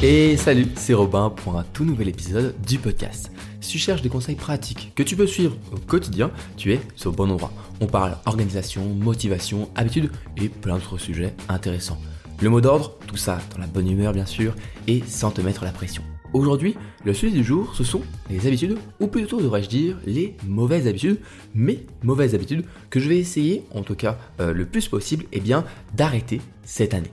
Et salut, c'est Robin pour un tout nouvel épisode du podcast. Si tu cherches des conseils pratiques que tu peux suivre au quotidien, tu es le bon endroit. On parle organisation, motivation, habitude et plein d'autres sujets intéressants. Le mot d'ordre, tout ça dans la bonne humeur bien sûr et sans te mettre la pression. Aujourd'hui, le sujet du jour, ce sont les habitudes, ou plutôt devrais-je dire les mauvaises habitudes, mais mauvaises habitudes que je vais essayer, en tout cas euh, le plus possible, eh bien d'arrêter cette année.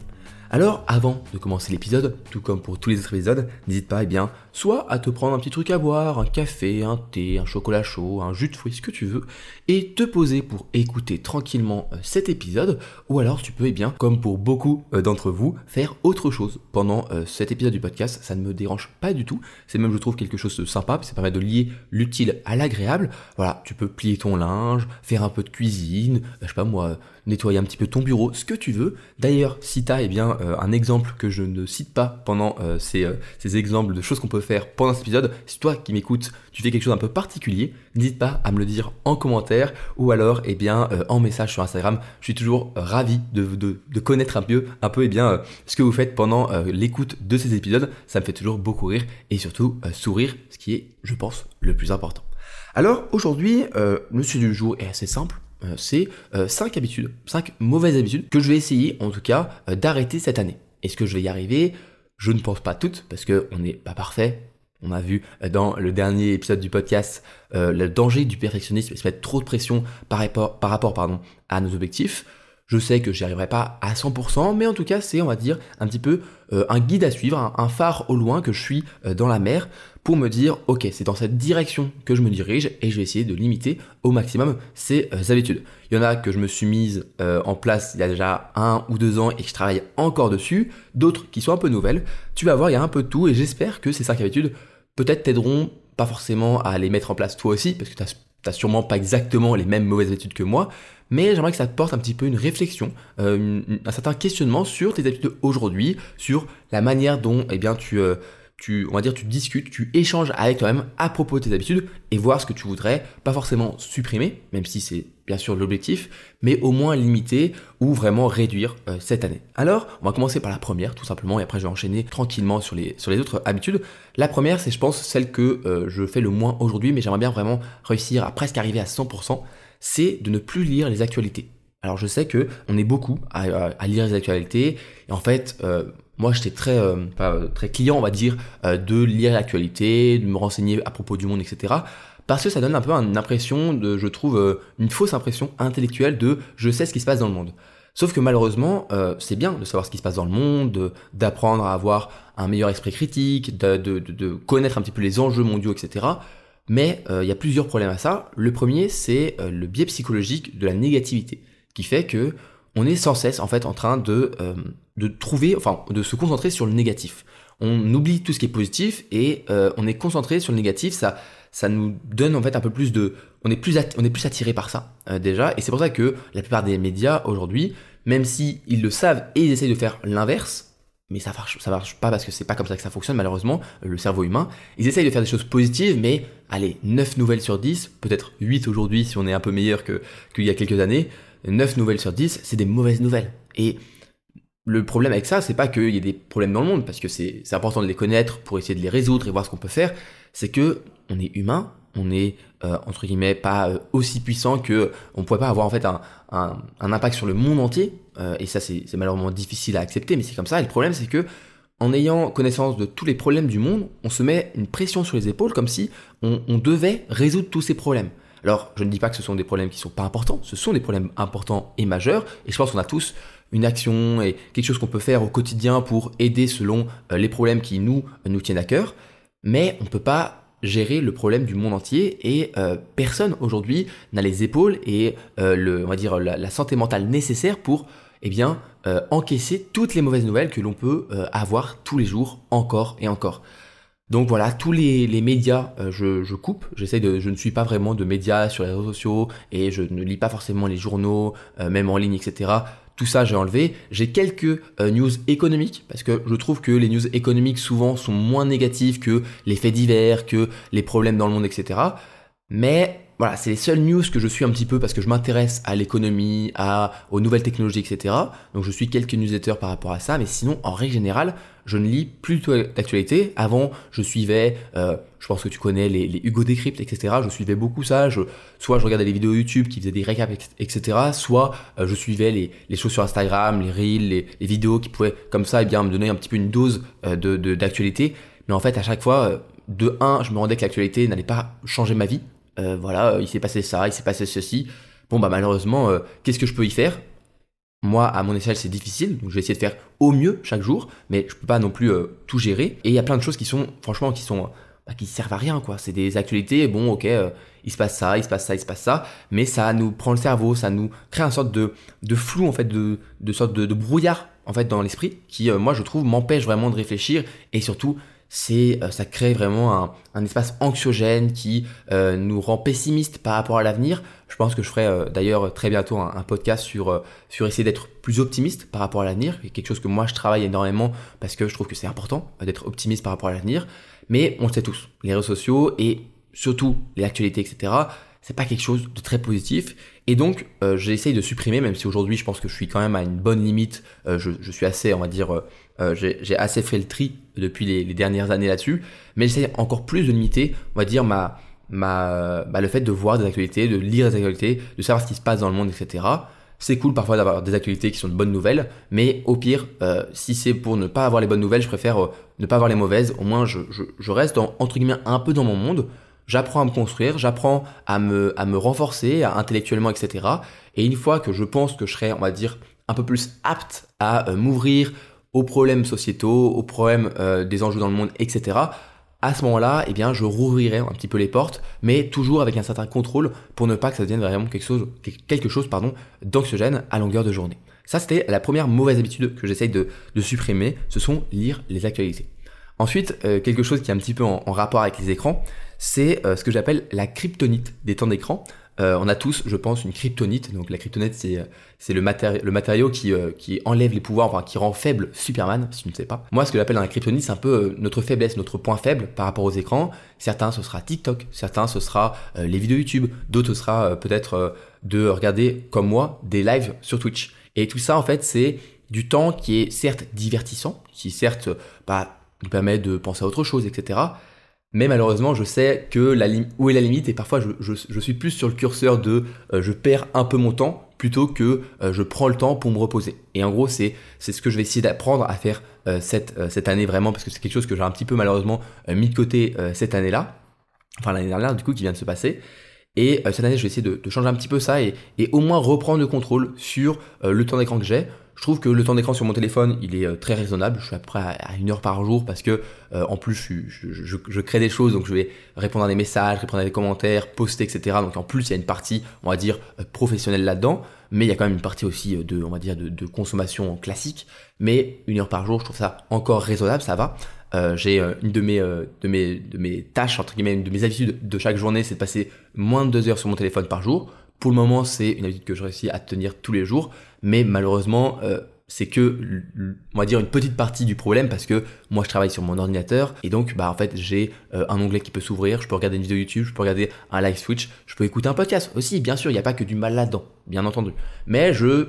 Alors, avant de commencer l'épisode, tout comme pour tous les autres épisodes, n'hésite pas, eh bien, soit à te prendre un petit truc à boire, un café, un thé, un chocolat chaud, un jus de fruits, ce que tu veux, et te poser pour écouter tranquillement euh, cet épisode, ou alors tu peux, eh bien, comme pour beaucoup euh, d'entre vous, faire autre chose pendant euh, cet épisode du podcast. Ça ne me dérange pas du tout. C'est même, je trouve, quelque chose de sympa, ça permet de lier l'utile à l'agréable. Voilà, tu peux plier ton linge, faire un peu de cuisine, je sais pas moi, nettoyer un petit peu ton bureau, ce que tu veux. D'ailleurs, si tu as bien, euh, un exemple que je ne cite pas pendant euh, ces, euh, ces, exemples de choses qu'on peut faire pendant cet épisode, si toi qui m'écoutes, tu fais quelque chose d'un peu particulier, n'hésite pas à me le dire en commentaire ou alors eh bien, en message sur Instagram. Je suis toujours ravi de, de, de, connaître un peu, un peu eh bien, ce que vous faites pendant l'écoute de ces épisodes. Ça me fait toujours beaucoup rire et surtout sourire, ce qui est, je pense, le plus important. Alors aujourd'hui, le sujet du jour est assez simple. Euh, c'est 5 euh, habitudes, 5 mauvaises habitudes que je vais essayer en tout cas euh, d'arrêter cette année. Est-ce que je vais y arriver Je ne pense pas toutes parce qu'on n'est pas parfait. On a vu dans le dernier épisode du podcast le danger du perfectionnisme et se mettre trop de pression par rapport, par rapport pardon, à nos objectifs. Je sais que j'y arriverai pas à 100%, mais en tout cas, c'est, on va dire, un petit peu un guide à suivre, un, phare au loin que je suis dans la mer pour me dire, ok, c'est dans cette direction que je me dirige et je vais essayer de limiter au maximum ces euh, habitudes. Il y en a que je me suis mise en place il y a déjà un ou deux ans et que je travaille encore dessus, d'autres qui sont un peu nouvelles. Tu vas voir, il y a un peu de tout et j'espère que ces cinq habitudes peut-être t'aideront pas forcément à les mettre en place toi aussi, parce que tu n'as sûrement pas exactement les mêmes mauvaises habitudes que moi, mais j'aimerais que ça te porte un petit peu une réflexion, euh, un certain questionnement sur tes habitudes aujourd'hui, sur la manière dont eh bien, tu, euh, tu, on va dire, tu discutes, tu échanges avec toi-même à propos de tes habitudes et voir ce que tu voudrais, pas forcément supprimer, même si c'est bien sûr l'objectif, mais au moins limiter ou vraiment réduire euh, cette année. Alors, on va commencer par la première, tout simplement, et après je vais enchaîner tranquillement sur les, sur les autres habitudes. La première, c'est je pense celle que je fais le moins aujourd'hui, mais j'aimerais bien vraiment réussir à presque arriver à 100% c'est de ne plus lire les actualités. Alors je sais que on est beaucoup à, lire les actualités et en fait euh, moi j'étais très euh, très client on va dire euh, de lire l'actualité, de me renseigner à propos du monde etc. Parce que ça donne un peu une impression de je trouve une fausse impression intellectuelle de je sais ce qui se passe dans le monde. Sauf que malheureusement, c'est bien de savoir ce qui se passe dans le monde, d'apprendre à avoir un meilleur esprit critique, de, de, connaître un petit peu les enjeux mondiaux, etc. Mais euh, il y a plusieurs problèmes à ça. Le premier, c'est euh, le biais psychologique de la négativité, qui fait que on est sans cesse en fait en train de, euh, de trouver, enfin, de se concentrer sur le négatif. On oublie tout ce qui est positif et on est concentré sur le négatif. Ça, ça nous donne en fait un peu plus de, on est plus, on est plus attiré par ça déjà. Et c'est pour ça que la plupart des médias aujourd'hui, même si ils le savent et ils essayent de faire l'inverse, mais ça marche, ça marche pas parce que c'est pas comme ça que ça fonctionne malheureusement, le cerveau humain. Ils essayent de faire des choses positives, mais allez, 9 nouvelles sur 10, peut-être 8 aujourd'hui si on est un peu meilleur que qu'il y a quelques années, 9 nouvelles sur 10, c'est des mauvaises nouvelles. Et le problème avec ça, c'est pas qu'il y ait des problèmes dans le monde, parce que c'est important de les connaître pour essayer de les résoudre et voir ce qu'on peut faire, c'est que on est humain, on est euh, entre guillemets pas euh, aussi puissant que on pourrait pas avoir en fait un, impact sur le monde entier euh, et ça c'est malheureusement difficile à accepter mais c'est comme ça. Et le problème c'est que en ayant connaissance de tous les problèmes du monde on se met une pression sur les épaules comme si on devait résoudre tous ces problèmes alors je ne dis pas que ce sont des problèmes qui sont pas importants ce sont des problèmes importants et majeurs et je pense qu'on a tous une action et quelque chose qu'on peut faire au quotidien pour aider selon les problèmes qui nous tiennent à cœur mais on peut pas gérer le problème du monde entier et euh, personne aujourd'hui n'a les épaules et euh, le, on va dire la, santé mentale nécessaire pour eh euh, encaisser toutes les mauvaises nouvelles que l'on peut avoir tous les jours encore et encore. Donc voilà, tous les, les médias, je, je, coupe. J'essaie de, je ne suis pas vraiment de médias sur les réseaux sociaux et je ne lis pas forcément les journaux, même en ligne, etc. Tout ça, j'ai enlevé. J'ai quelques euh, news économiques parce que je trouve que les news économiques souvent sont moins négatives que les faits divers, que les problèmes dans le monde, etc. Mais voilà, c'est les seules news que je suis un petit peu parce que je m'intéresse à l'économie, à, aux nouvelles technologies, etc. Donc je suis quelques newsletters par rapport à ça, mais sinon, en règle générale, je ne lis plus d'actualité. Avant, je suivais, euh, je pense que tu connais les, Hugo Decrypt, etc. Je suivais beaucoup ça. Soit je regardais les vidéos YouTube qui faisaient des récaps, etc. Soit euh, je suivais les, choses sur Instagram, les reels, les, vidéos qui pouvaient comme ça, eh bien me donner un petit peu une dose euh, de d'actualité. mais en fait, à chaque fois, de un, je me rendais que l'actualité n'allait pas changer ma vie. Euh, voilà, il s'est passé ça, il s'est passé ceci. Bon bah malheureusement, qu'est-ce que je peux y faire? Moi, à mon échelle, c'est difficile, donc je vais essayer de faire au mieux chaque jour, mais je peux pas non plus euh, tout gérer. Et il y a plein de choses qui sont, franchement, qui sont, bah, qui servent à rien, quoi. C'est des actualités, bon, ok, euh, il se passe ça, il se passe ça, il se passe ça, mais ça nous prend le cerveau, ça nous crée un sorte de, de flou, en fait, de, de sorte de, brouillard, en fait, dans l'esprit, qui, euh, moi, je trouve, m'empêche vraiment de réfléchir, et surtout, c'est ça crée vraiment un, espace anxiogène qui nous rend pessimistes par rapport à l'avenir je pense que je ferai euh, d'ailleurs très bientôt un, podcast sur, euh, sur essayer d'être plus optimiste par rapport à l'avenir. C'est quelque chose que moi je travaille énormément parce que je trouve que c'est important euh, d'être optimiste par rapport à l'avenir. Mais on le sait tous, les réseaux sociaux et surtout les actualités, etc., c'est pas quelque chose de très positif. Et donc, j'essaye de supprimer, même si aujourd'hui je pense que je suis quand même à une bonne limite. je, je, suis assez, on va dire, j'ai assez fait le tri depuis les, dernières années là-dessus. Mais j'essaye encore plus de limiter, on va dire, ma, ma, bah, le fait de voir des actualités, de lire des actualités, de savoir ce qui se passe dans le monde, etc. C'est cool parfois d'avoir des actualités qui sont de bonnes nouvelles, mais au pire, euh, si c'est pour ne pas avoir les bonnes nouvelles, je préfère euh, ne pas avoir les mauvaises. Au moins, je, je, reste entre guillemets un peu dans mon monde. J'apprends à me construire, j'apprends à me, à me renforcer intellectuellement, etc. Et une fois que je pense que je serai, on va dire, un peu plus apte à euh, m'ouvrir aux problèmes sociétaux, aux problèmes des enjeux dans le monde, etc à ce moment-là, eh bien, je rouvrirai un petit peu les portes, mais toujours avec un certain contrôle pour ne pas que ça devienne vraiment quelque chose, quelque d'anxiogène à longueur de journée. Ça, c'était la première mauvaise habitude que j'essaye de, supprimer, ce sont lire les actualités. Ensuite, euh, quelque chose qui est un petit peu en, rapport avec les écrans, c'est euh, ce que j'appelle la kryptonite des temps d'écran. Euh, on a tous, je pense, une kryptonite. Donc la kryptonite, c'est c'est le, le matériau qui, euh, qui enlève les pouvoirs, enfin qui rend faible Superman, si tu ne sais pas. Moi, ce que j'appelle la kryptonite, c'est un peu euh, notre faiblesse, notre point faible par rapport aux écrans. Certains, ce sera TikTok, certains, ce sera les vidéos YouTube, d'autres, ce sera peut-être de regarder, comme moi, des lives sur Twitch. Et tout ça, en fait, c'est du temps qui est certes divertissant, qui certes bah, nous permet de penser à autre chose, etc. Mais malheureusement, je sais que où est la limite et parfois je, suis plus sur le curseur de euh, je perds un peu mon temps plutôt que euh, je prends le temps pour me reposer. Et en gros, c'est ce que je vais essayer d'apprendre à faire euh, cette année vraiment parce que c'est quelque chose que j'ai un petit peu malheureusement mis de côté cette année-là, enfin l'année dernière du coup qui vient de se passer. Et cette année, je vais essayer de, changer un petit peu ça et au moins reprendre le contrôle sur le temps d'écran que j'ai. Je trouve que le temps d'écran sur mon téléphone, il est euh, très raisonnable. Je suis à peu près à une heure par jour parce que euh, en plus je, je, je, crée des choses, donc je vais répondre à des messages, répondre à des commentaires, poster, etc. Donc en plus il y a une partie, on va dire, euh, professionnelle là-dedans, mais il y a quand même une partie aussi de, on va dire, de, de consommation classique. Mais une heure par jour, je trouve ça encore raisonnable, ça va. Euh, j'ai une de mes, de mes de mes tâches entre guillemets, une de mes habitudes de chaque journée, c'est de passer moins de deux heures sur mon téléphone par jour. Pour le moment, c'est une habitude que je réussis à tenir tous les jours, mais malheureusement, euh, c'est que on va dire une petite partie du problème parce que moi je travaille sur mon ordinateur et donc bah en fait j'ai euh, un onglet qui peut s'ouvrir, je peux regarder une vidéo YouTube, je peux regarder un live Switch, je peux écouter un podcast aussi, bien sûr, il n'y a pas que du mal là-dedans, bien entendu. Mais je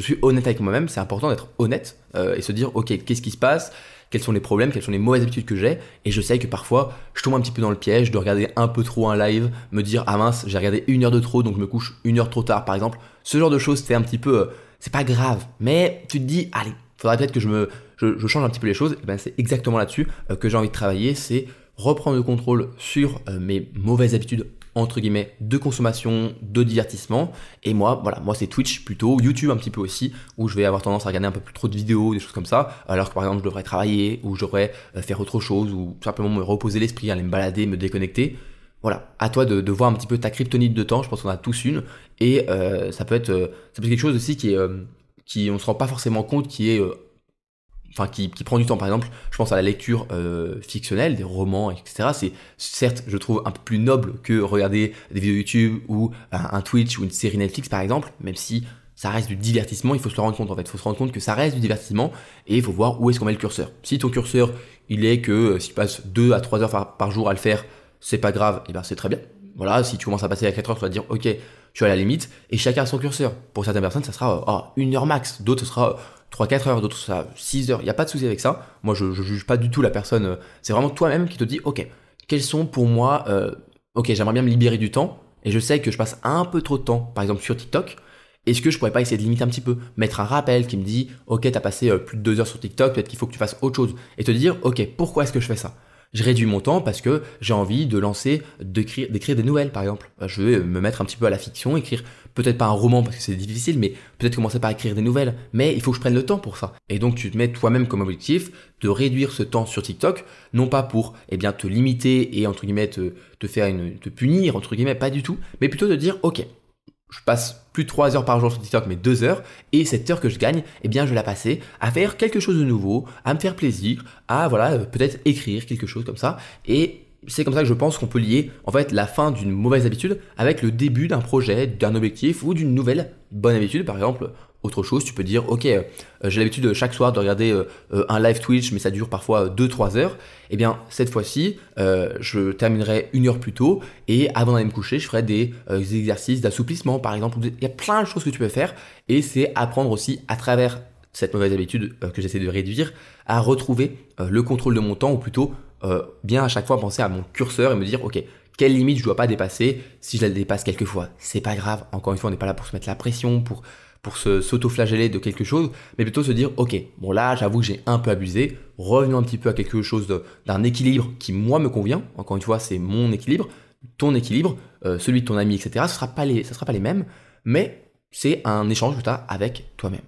suis honnête avec moi-même, c'est important d'être honnête euh, et se dire ok qu'est-ce qui se passe, quels sont les problèmes, quelles sont les mauvaises habitudes que j'ai. Et je sais que parfois, je tombe un petit peu dans le piège de regarder un peu trop un live, me dire ah mince, j'ai regardé une heure de trop, donc je me couche une heure trop tard, par exemple. Ce genre de choses, c'est un petit peu, euh, c'est pas grave, mais tu te dis allez, faudrait peut-être que je me, change un petit peu les choses. Et ben c'est exactement là-dessus euh, que j'ai envie de travailler, c'est reprendre le contrôle sur euh, mes mauvaises habitudes entre guillemets de consommation, de divertissement. Et moi, voilà, moi c'est Twitch plutôt, YouTube un petit peu aussi, où je vais avoir tendance à regarder un peu plus trop de vidéos, des choses comme ça, alors que par exemple je devrais travailler, ou je devrais euh, faire autre chose, ou simplement me reposer l'esprit, aller me balader, me déconnecter. Voilà, à toi de, voir un petit peu ta kryptonite de temps, je pense qu'on a tous une, et euh, ça peut être euh, ça peut être quelque chose aussi qui est qui on se rend pas forcément compte qui est enfin qui, prend du temps. Par exemple, je pense à la lecture euh, fictionnelle, des romans, etc. C'est certes, je trouve un peu plus noble que regarder des vidéos YouTube ou un, Twitch ou une série Netflix, par exemple, même si ça reste du divertissement, il faut se le rendre compte en fait. Il faut se rendre compte que ça reste du divertissement et il faut voir où est-ce qu'on met le curseur. Si ton curseur, il est que euh, si tu passes 2 à 3 heures par, jour à le faire, c'est pas grave, et ben c'est très bien. Voilà, si tu commences à passer à 4 heures, tu vas dire, ok, je suis à la limite, et chacun a son curseur. Pour certaines personnes, ça sera oh, une heure max, d'autres, ce sera 3-4 heures, d'autres, ça 6 heures. Il n'y a pas de souci avec ça. Moi, je ne juge pas du tout la personne. C'est vraiment toi-même qui te dit, ok, quels sont pour moi, euh, ok, j'aimerais bien me libérer du temps, et je sais que je passe un peu trop de temps, par exemple sur TikTok, est-ce que je pourrais pas essayer de limiter un petit peu? Mettre un rappel qui me dit, ok, tu as passé euh, plus de deux heures sur TikTok, peut-être qu'il faut que tu fasses autre chose. Et te dire, ok, pourquoi est-ce que je fais ça? Je réduis mon temps parce que j'ai envie de lancer, d'écrire, d'écrire des nouvelles par exemple. Euh, je vais me mettre un petit peu à la fiction, écrire peut-être pas un roman parce que c'est difficile, mais peut-être commencer par écrire des nouvelles. Mais il faut que je prenne le temps pour ça. Et donc tu te mets toi-même comme objectif de réduire ce temps sur TikTok, non pas pour eh bien te limiter et entre guillemets te, te faire une, te punir entre guillemets, pas du tout, mais plutôt de dire ok, je passe plus de 3 heures par jour sur TikTok, mais 2 heures, et cette heure que je gagne, eh bien, je la passer à faire quelque chose de nouveau, à me faire plaisir, à, voilà, euh, peut-être écrire quelque chose comme ça, et c'est comme ça que je pense qu'on peut lier, en fait, la fin d'une mauvaise habitude avec le début d'un projet, d'un objectif ou d'une nouvelle bonne habitude, par exemple, autre chose, tu peux dire, ok, euh, j'ai l'habitude chaque soir de regarder euh, euh, un live Twitch, mais ça dure parfois 2-3 heures. Eh bien, cette fois-ci, je terminerai une heure plus tôt et avant d'aller me coucher, je ferai des exercices d'assouplissement, par exemple. Il y a plein de choses que tu peux faire et c'est apprendre aussi à travers cette mauvaise habitude que j'essaie de réduire à retrouver le contrôle de mon temps ou plutôt bien à chaque fois penser à mon curseur et me dire, ok, quelle limite je dois pas dépasser si je la dépasse quelquefois. C'est pas grave. Encore une fois, on n'est pas là pour se mettre la pression, pour pour se s'auto-flageller de quelque chose, mais plutôt se dire ok, bon là j'avoue que j'ai un peu abusé, revenons un petit peu à quelque chose d'un équilibre qui moi me convient. Encore une fois, c'est mon équilibre, ton équilibre, euh, celui de ton ami, etc. Ce sera pas les, ça sera pas les mêmes, mais c'est un échange que tu as avec toi-même.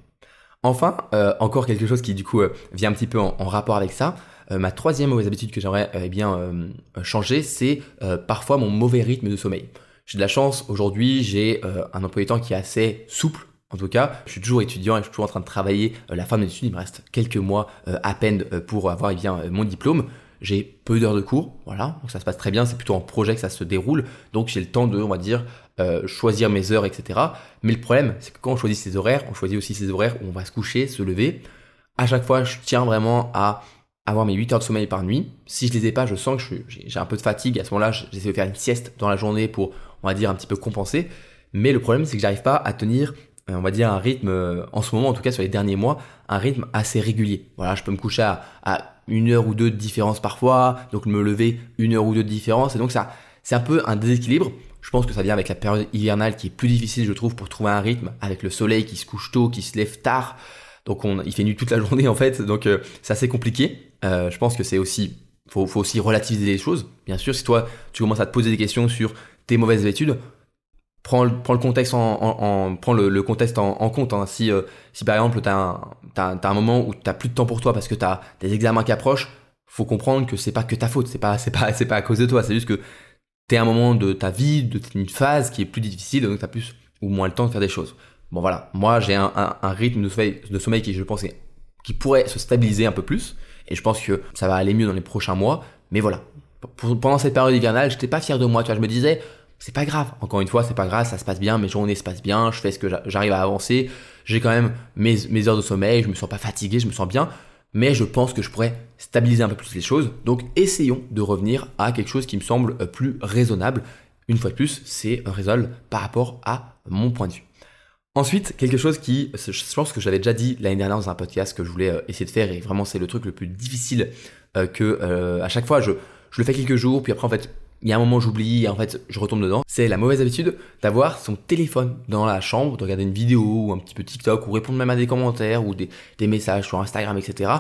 Enfin, euh, encore quelque chose qui du coup euh, vient un petit peu en, rapport avec ça. ma troisième mauvaise habitude que j'aimerais eh bien changer, c'est parfois mon mauvais rythme de sommeil. J'ai de la chance aujourd'hui, j'ai un emploi du temps qui est assez souple en tout cas, je suis toujours étudiant et je suis toujours en train de travailler euh, la fin de mes études. Il me reste quelques mois euh, à peine euh, pour avoir eh mon diplôme. J'ai peu d'heures de cours, voilà, donc ça se passe très bien. C'est plutôt en projet que ça se déroule, donc j'ai le temps de, on va dire, choisir mes heures, etc. Mais le problème, c'est que quand on choisit ses horaires, on choisit aussi ses horaires où on va se coucher, se lever. À chaque fois, je tiens vraiment à avoir mes 8 heures de sommeil par nuit. Si je les ai pas, je sens que j'ai un peu de fatigue. À ce moment-là, j'essaie de faire une sieste dans la journée pour, on va dire, un petit peu compenser. Mais le problème, c'est que j'arrive pas à tenir on va dire un rythme, euh, en ce moment en tout cas sur les derniers mois, un rythme assez régulier. Voilà, je peux me coucher à, une heure ou deux de différence parfois, donc me lever une heure ou deux de différence, et donc ça, c'est un peu un déséquilibre. Je pense que ça vient avec la période hivernale qui est plus difficile, je trouve, pour trouver un rythme, avec le soleil qui se couche tôt, qui se lève tard, donc on, il fait nuit toute la journée en fait, donc euh, c'est assez compliqué. Euh, je pense que c'est aussi, faut, faut aussi relativiser les choses. Bien sûr, si toi tu commences à te poser des questions sur tes mauvaises habitudes, prends le, le contexte en, en, prends le, contexte en, compte. Hein. Si, euh, si par exemple tu as, un, un moment où tu plus de temps pour toi parce que tu as des examens qui approchent, faut comprendre que c'est pas que ta faute, c'est pas c'est pas c'est pas à cause de toi, c'est juste que tu es un moment de ta vie, de une phase qui est plus difficile, donc tu as plus ou moins le temps de faire des choses. Bon voilà, moi j'ai un, un, rythme de sommeil, de sommeil qui je pense qui pourrait se stabiliser un peu plus et je pense que ça va aller mieux dans les prochains mois, mais voilà. Pendant cette période hivernale, j'étais pas fier de moi, tu vois, je me disais c'est pas grave. Encore une fois, c'est pas grave, ça se passe bien, mes journées se passent bien, je fais ce que j'arrive à avancer, j'ai quand même mes, heures de sommeil, je me sens pas fatigué, je me sens bien, mais je pense que je pourrais stabiliser un peu plus les choses. Donc essayons de revenir à quelque chose qui me semble plus raisonnable. Une fois de plus, c'est raisonnable par rapport à mon point de vue. Ensuite, quelque chose qui, je pense que j'avais déjà dit l'année dernière dans un podcast que je voulais euh, essayer de faire, et vraiment c'est le truc le plus difficile euh, que euh, à chaque fois je, je le fais quelques jours, puis après en fait il y a un moment j'oublie et en fait je retombe dedans. C'est la mauvaise habitude d'avoir son téléphone dans la chambre, de regarder une vidéo ou un petit peu TikTok ou répondre même à des commentaires ou des, messages sur Instagram, etc.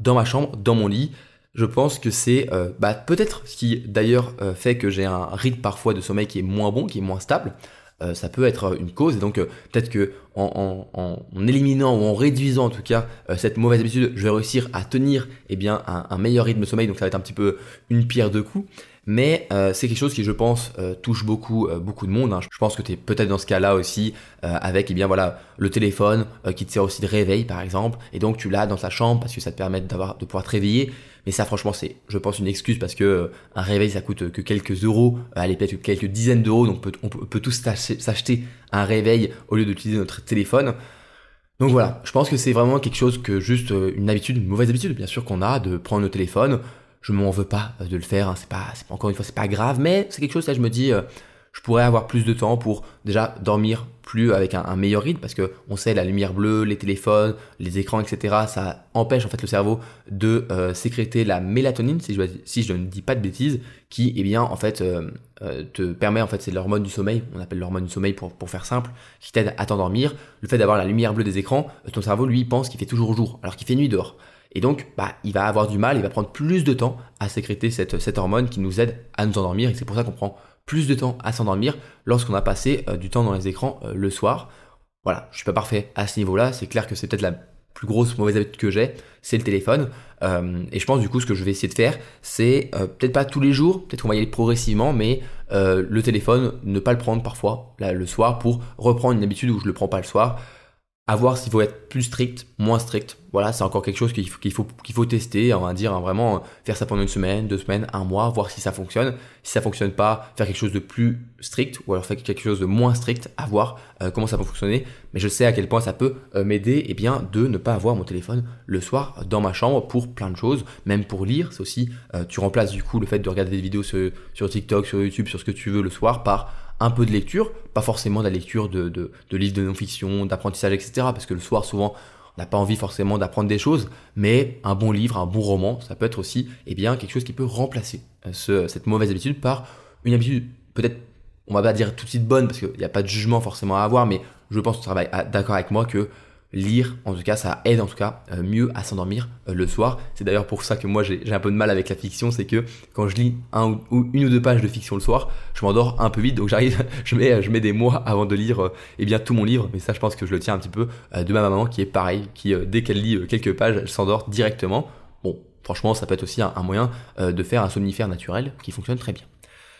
Dans ma chambre, dans mon lit. Je pense que c'est euh, bah, peut-être ce qui d'ailleurs euh, fait que j'ai un rythme parfois de sommeil qui est moins bon, qui est moins stable. Euh, ça peut être une cause et donc peut-être que en, éliminant ou en réduisant en tout cas cette mauvaise habitude, je vais réussir à tenir eh un, meilleur rythme de sommeil donc ça va être un petit peu une pierre deux coups mais euh, c'est quelque chose qui je pense euh, touche beaucoup euh, beaucoup de monde. Hein. Je pense que tu es peut-être dans ce cas-là aussi avec eh bien voilà le téléphone qui te sert aussi de réveil par exemple et donc tu l'as dans ta chambre parce que ça te permet de pouvoir te réveiller. Mais ça franchement c'est je pense une excuse parce que un réveil ça coûte que quelques euros, allez peut-être quelques dizaines d'euros donc on peut, on peut tous s'acheter un réveil au lieu d'utiliser notre téléphone. Donc voilà, je pense que c'est vraiment quelque chose que juste une habitude, une mauvaise habitude bien sûr qu'on a de prendre le téléphone je m'en veux pas de le faire. Hein. C'est pas, encore une fois, c'est pas grave, mais c'est quelque chose là, je me dis, je pourrais avoir plus de temps pour déjà dormir plus avec un, meilleur rythme parce que on sait la lumière bleue, les téléphones, les écrans, etc. Ça empêche en fait le cerveau de euh, sécréter la mélatonine, si je, si je ne dis pas de bêtises, qui eh bien en fait euh, euh, te permet en fait c'est l'hormone du sommeil, on appelle l'hormone du sommeil pour, pour faire simple, qui t'aide à t'endormir. Le fait d'avoir la lumière bleue des écrans, ton cerveau lui pense qu'il fait toujours jour alors qu'il fait nuit dehors. Et donc, bah, il va avoir du mal, il va prendre plus de temps à sécréter cette, hormone qui nous aide à nous endormir. Et c'est pour ça qu'on prend plus de temps à s'endormir lorsqu'on a passé euh, du temps dans les écrans euh, le soir. Voilà, je suis pas parfait à ce niveau-là, c'est clair que c'est peut-être la plus grosse mauvaise habitude que j'ai, c'est le téléphone. Euh, et je pense du coup ce que je vais essayer de faire, c'est peut-être pas tous les jours, peut-être qu'on va y aller progressivement, mais le téléphone, ne pas le prendre parfois le soir pour reprendre une habitude où je le prends pas le soir à voir s'il faut être plus strict, moins strict. Voilà, c'est encore quelque chose qu'il faut, tester, on va dire, hein, vraiment faire ça pendant une semaine, deux semaines, un mois, voir si ça fonctionne. Si ça fonctionne pas, faire quelque chose de plus strict ou alors faire quelque chose de moins strict, à voir euh, comment ça peut fonctionner. Mais je sais à quel point ça peut euh, m'aider eh bien, de ne pas avoir mon téléphone le soir dans ma chambre pour plein de choses, même pour lire. C'est aussi, euh, tu remplaces du coup le fait de regarder des vidéos sur TikTok, sur YouTube, sur ce que tu veux le soir par un peu de lecture, pas forcément de la lecture de, de, de livres de non-fiction, d'apprentissage, etc. Parce que le soir, souvent, on n'a pas envie forcément d'apprendre des choses, mais un bon livre, un bon roman, ça peut être aussi eh bien, quelque chose qui peut remplacer euh, ce, cette mauvaise habitude par une habitude peut-être, on va pas dire tout de suite bonne, parce qu'il n'y a pas de jugement forcément à avoir, mais je pense que tu travailles d'accord avec moi que lire, en tout cas, ça aide en tout cas euh, mieux à s'endormir euh, le soir. C'est d'ailleurs pour ça que moi j'ai un peu de mal avec la fiction, c'est que quand je lis une ou deux pages de fiction le soir, je m'endors un peu vite, donc j'arrive, je mets, des mois avant de lire euh, eh bien tout mon livre. Mais ça, je pense que je le tiens un petit peu de ma maman qui est pareil, qui dès qu'elle lit quelques pages, elle s'endort directement. Bon, franchement, ça peut être aussi un, moyen de faire un somnifère naturel qui fonctionne très bien.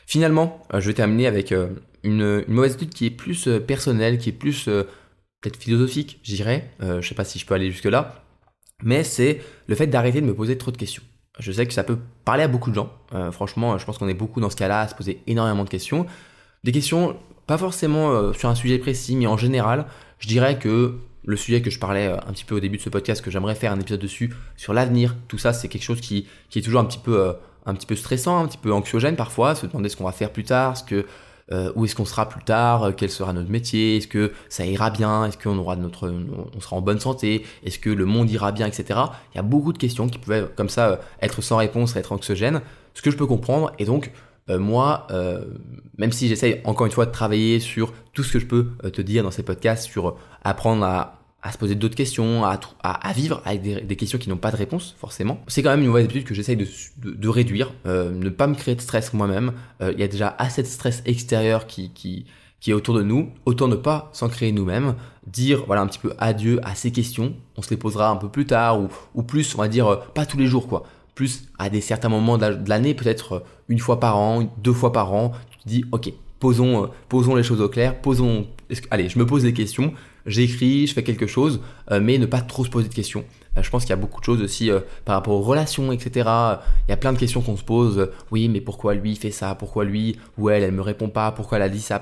Finalement, je vais terminer avec une mauvaise étude qui est plus personnelle, qui est plus peut-être philosophique, j'irais. Euh, je sais pas si je peux aller jusque-là. Mais c'est le fait d'arrêter de me poser trop de questions. Je sais que ça peut parler à beaucoup de gens. Euh, franchement, je pense qu'on est beaucoup dans ce cas-là à se poser énormément de questions. Des questions, pas forcément euh, sur un sujet précis, mais en général, je dirais que le sujet que je parlais un petit peu au début de ce podcast, que j'aimerais faire un épisode dessus, sur l'avenir, tout ça, c'est quelque chose qui, est toujours un petit peu stressant, un petit peu anxiogène parfois, se demander ce qu'on va faire plus tard, ce que, euh, où est-ce qu'on sera plus tard, euh, quel sera notre métier, est-ce que ça ira bien, est-ce qu'on aura notre, on sera en bonne santé, est-ce que le monde ira bien, etc. Il y a beaucoup de questions qui pouvaient comme ça euh, être sans réponse, être anxiogènes, ce que je peux comprendre, et donc moi, même si j'essaye encore une fois de travailler sur tout ce que je peux te dire dans ces podcasts, sur apprendre à à se poser d'autres questions, à, vivre avec des, questions qui n'ont pas de réponse, forcément. C'est quand même une mauvaise habitude que j'essaye de, de, réduire, euh, ne pas me créer de stress moi-même. Euh, il y a déjà assez de stress extérieur qui, est autour de nous, autant ne pas s'en créer nous-mêmes, dire voilà un petit peu adieu à ces questions, on se les posera un peu plus tard, ou, plus, on va dire, euh, pas tous les jours, quoi. Plus à des certains moments de l'année, peut-être une fois par an, deux fois par an, tu te dis, ok, posons, posons les choses au clair, posons, allez, je me pose des questions, j'écris, je fais quelque chose, euh, mais ne pas trop se poser de questions. Euh, je pense qu'il y a beaucoup de choses aussi euh, par rapport aux relations, etc. Il y a plein de questions qu'on se pose. oui, mais pourquoi lui fait ça? Pourquoi lui? Ou elle, elle me répond pas Pourquoi elle a dit ça?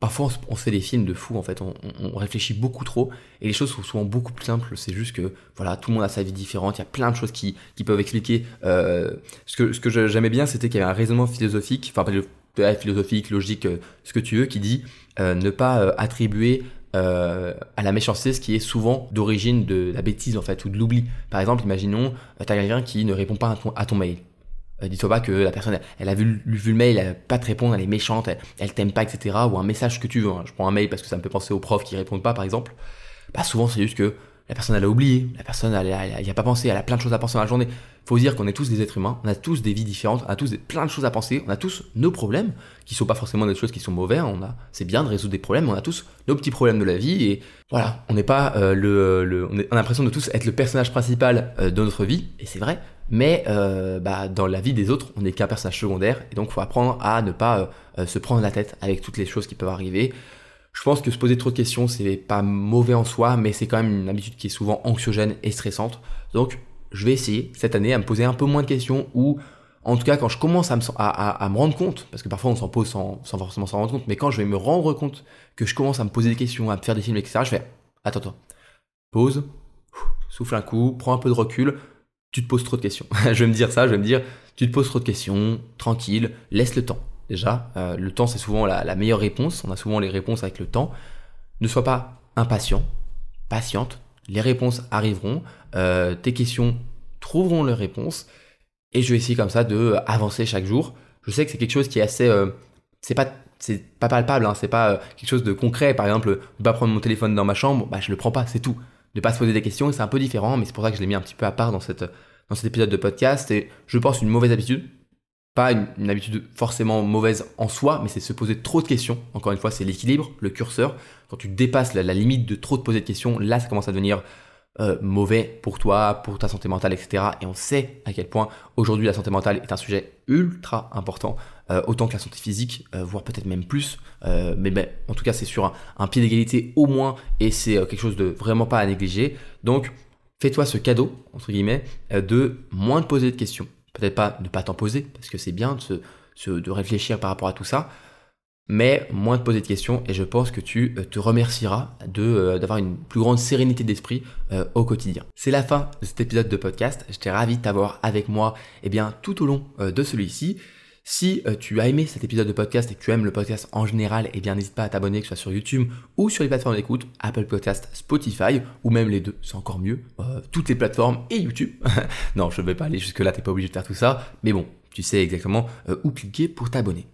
Parfois, on se fait des films de fou, en fait. On, réfléchit beaucoup trop et les choses sont souvent beaucoup plus simples. C'est juste que, voilà, tout le monde a sa vie différente. Il y a plein de choses qui, peuvent expliquer. ce que, ce que j'aimais bien, c'était qu'il y avait un raisonnement philosophique, enfin, philosophique, logique, ce que tu veux, qui dit ne pas attribuer euh, à la méchanceté, ce qui est souvent d'origine de la bêtise en fait, ou de l'oubli. Par exemple, imaginons, euh, tu as quelqu'un qui ne répond pas à ton, mail. Euh, dis-toi pas que la personne, elle a vu, le mail, elle va pas te répondre, elle est méchante, elle, t'aime pas, etc. Ou un message que tu veux. Hein. Je prends un mail parce que ça me fait penser aux profs qui répondent pas, par exemple. Bah souvent c'est juste que la personne elle a oublié, la personne elle, elle, a pas pensé, elle a plein de choses à penser dans la journée. Faut dire qu'on est tous des êtres humains, on a tous des vies différentes, on a tous plein de choses à penser, on a tous nos problèmes qui sont pas forcément des choses qui sont mauvais, on a c'est bien de résoudre des problèmes, on a tous nos petits problèmes de la vie. Et voilà, on n'est pas euh, le, on, a l'impression de tous être le personnage principal euh, de notre vie. Et c'est vrai, mais euh, bah, dans la vie des autres, on n'est qu'un personnage secondaire. Et donc faut apprendre à ne pas se prendre la tête avec toutes les choses qui peuvent arriver. Je pense que se poser trop de questions, c'est pas mauvais en soi, mais c'est quand même une habitude qui est souvent anxiogène et stressante. Donc, je vais essayer cette année à me poser un peu moins de questions ou, en tout cas, quand je commence à me, rendre compte, parce que parfois on s'en pose sans, forcément s'en rendre compte, mais quand je vais me rendre compte que je commence à me poser des questions, à me faire des films, etc., je fais, attends, attends, pause, souffle un coup, prends un peu de recul, tu te poses trop de questions. je vais me dire ça, je vais me dire, Tu te poses trop de questions, tranquille, laisse le temps. Déjà, euh, le temps c'est souvent la, meilleure réponse, on a souvent les réponses avec le temps. Ne sois pas impatient, patiente, les réponses arriveront, euh, tes questions trouveront leurs réponses, et je vais essayer comme ça de euh, avancer chaque jour. Je sais que c'est quelque chose qui est assez... c'est pas c'est pas palpable, hein, c'est pas quelque chose de concret. Par exemple, ne pas prendre mon téléphone dans ma chambre, bah, je le prends pas, c'est tout. Ne pas se poser des questions, c'est un peu différent, mais c'est pour ça que je l'ai mis un petit peu à part dans, cette, dans cet épisode de podcast. Et je pense une mauvaise habitude, pas une, habitude forcément mauvaise en soi, mais c'est se poser trop de questions. Encore une fois, c'est l'équilibre, le curseur. Quand tu dépasses la, limite de trop te poser de questions, là, ça commence à devenir euh, mauvais pour toi, pour ta santé mentale, etc. Et on sait à quel point aujourd'hui la santé mentale est un sujet ultra important, euh, autant que la santé physique, euh, voire peut-être même plus. mais ben, en tout cas, c'est sur un, un pied d'égalité au moins, et c'est quelque chose de vraiment pas à négliger. Donc, fais-toi ce cadeau, entre guillemets, de moins te poser de questions Peut-être pas ne pas t'en poser, parce que c'est bien de, réfléchir par rapport à tout ça, mais moins de poser de questions et je pense que tu euh, te remercieras de euh, d'avoir une plus grande sérénité d'esprit euh, au quotidien. C'est la fin de cet épisode de podcast. J'étais ravi de t'avoir avec moi eh bien tout au long de celui-ci. Si euh, tu as aimé cet épisode de podcast et que tu aimes le podcast en général, eh bien n'hésite pas à t'abonner, que ce soit sur YouTube ou sur les plateformes d'écoute, Apple Podcast, Spotify, ou même les deux, c'est encore mieux, euh, toutes les plateformes et YouTube. non, je ne vais pas aller jusque là, t'es pas obligé de faire tout ça, mais bon, tu sais exactement euh, où cliquer pour t'abonner.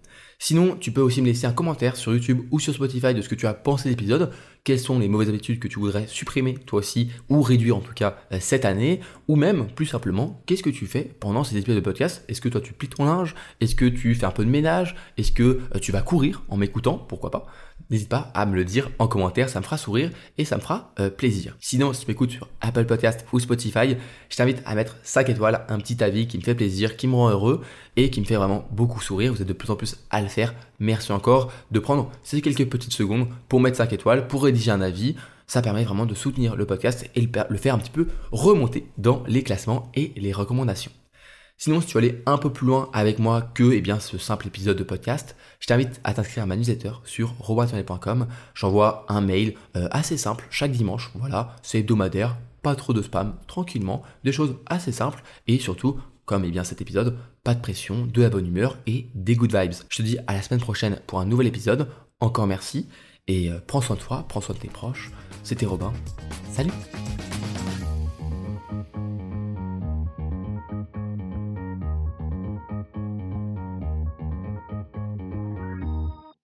Sinon, tu peux aussi me laisser un commentaire sur YouTube ou sur Spotify de ce que tu as pensé de l'épisode, quelles sont les mauvaises habitudes que tu voudrais supprimer toi aussi, ou réduire en tout cas euh, cette année, ou même plus simplement, qu'est-ce que tu fais pendant ces épisodes de podcast? Est-ce que toi tu plies ton linge? Est-ce que tu fais un peu de ménage? Est-ce que euh, tu vas courir en m'écoutant? Pourquoi pas? N'hésite pas à me le dire en commentaire, ça me fera sourire et ça me fera euh, plaisir. Sinon, si tu m'écoutes sur Apple Podcast ou Spotify, je t'invite à mettre 5 étoiles, un petit avis qui me fait plaisir, qui me rend heureux et qui me fait vraiment beaucoup sourire. Vous êtes de plus en plus à le faire. Merci encore de prendre ces quelques petites secondes pour mettre 5 étoiles, pour rédiger un avis. Ça permet vraiment de soutenir le podcast et le faire un petit peu remonter dans les classements et les recommandations. Sinon, si tu veux aller un peu plus loin avec moi que eh bien, ce simple épisode de podcast, je t'invite à t'inscrire à ma newsletter sur robotonnet.com. J'envoie un mail euh, assez simple chaque dimanche. Voilà, c'est hebdomadaire, pas trop de spam, tranquillement, des choses assez simples et surtout, comme eh bien, cet épisode, pas de pression, de la bonne humeur et des good vibes. Je te dis à la semaine prochaine pour un nouvel épisode. Encore merci et euh, prends soin de toi, prends soin de tes proches. C'était Robin. Salut